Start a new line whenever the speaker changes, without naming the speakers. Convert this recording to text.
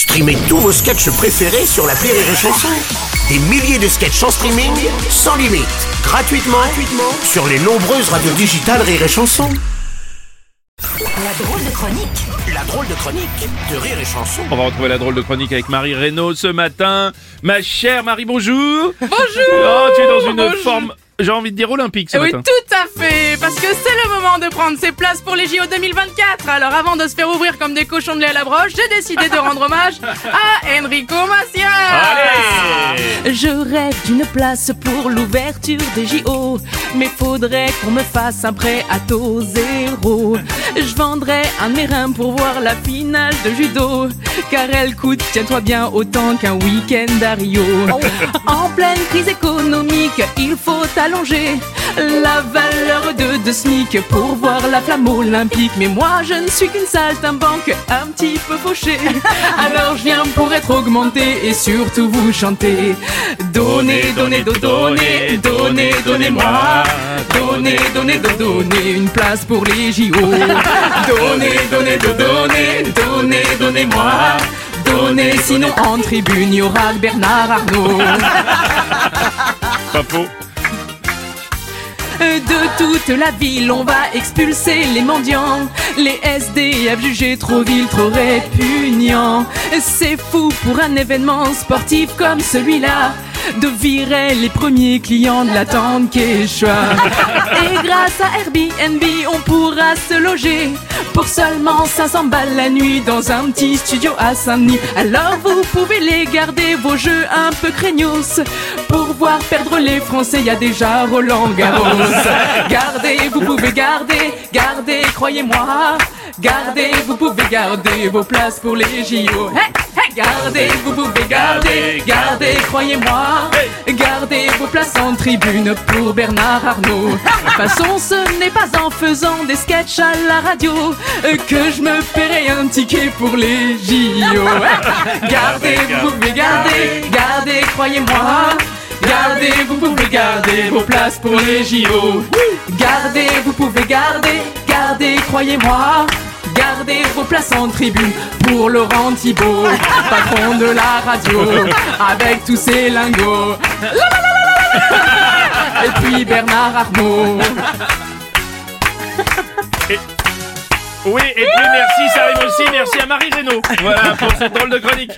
Streamez tous vos sketchs préférés sur la Rire et Chanson. Des milliers de sketchs en streaming, sans limite, gratuitement, gratuitement sur les nombreuses radios digitales Rire et Chanson.
La drôle de chronique
La drôle de chronique de Rire et Chanson.
On va retrouver la drôle de chronique avec Marie Reynaud ce matin. Ma chère Marie, bonjour.
Bonjour
Oh, tu es dans une
Bonjour.
forme, j'ai envie de dire olympique ce
Oui,
matin.
tout à fait, parce que c'est le moment de prendre ses places pour les JO 2024. Alors avant de se faire ouvrir comme des cochons de lait à la broche, j'ai décidé de rendre hommage à Enrico Macias.
Allez
Je rêve d'une place pour l'ouverture des JO, mais faudrait qu'on me fasse un prêt à taux zéro. Je vendrais un de mes reins pour voir la finale de judo, car elle coûte, tiens-toi bien, autant qu'un week-end à Rio. En pleine crise économique, il faut allonger la valeur de deux SMIC pour voir la flamme olympique. Mais moi, je ne suis qu'une saltimbanque un petit peu fauchée. Alors je viens pour être augmenté et surtout vous chanter. Donnez, donnez, do- donnez, donnez, donnez-moi. Donnez, donnez, do- donnez une place pour les JO. Donnez, donnez, do- donnez, donnez, donnez-moi. Donnez, sinon en tribune, il y aura Bernard Arnault.
Faux.
De toute la ville, on va expulser les mendiants. Les SDF jugés trop vils, trop répugnants. C'est fou pour un événement sportif comme celui-là. De virer les premiers clients de la tente Quechua. Et grâce à Airbnb, on pourra se loger pour seulement 500 balles la nuit dans un petit studio à Saint-Denis. Alors vous pouvez les garder, vos jeux un peu craignos. Pour voir perdre les Français, y a déjà Roland Garros. Gardez, vous pouvez garder, gardez, croyez-moi. Gardez, vous pouvez garder vos places pour les JO. Gardez, vous pouvez garder, gardez, croyez-moi. Gardez vos places en tribune pour Bernard Arnault. De toute façon, ce n'est pas en faisant des sketchs à la radio que je me paierai un ticket pour les JO. Gardez, vous pouvez garder, gardez, croyez-moi. Gardez, vous pouvez garder vos places pour les JO. Gardez, vous pouvez garder, gardez, croyez-moi. En tribune pour Laurent Thibault, patron de la radio, avec tous ses lingots. Et puis Bernard Arnault.
Oui, et puis merci, ça arrive aussi. Merci à Marie Reynaud. Voilà pour cette drôle de chronique.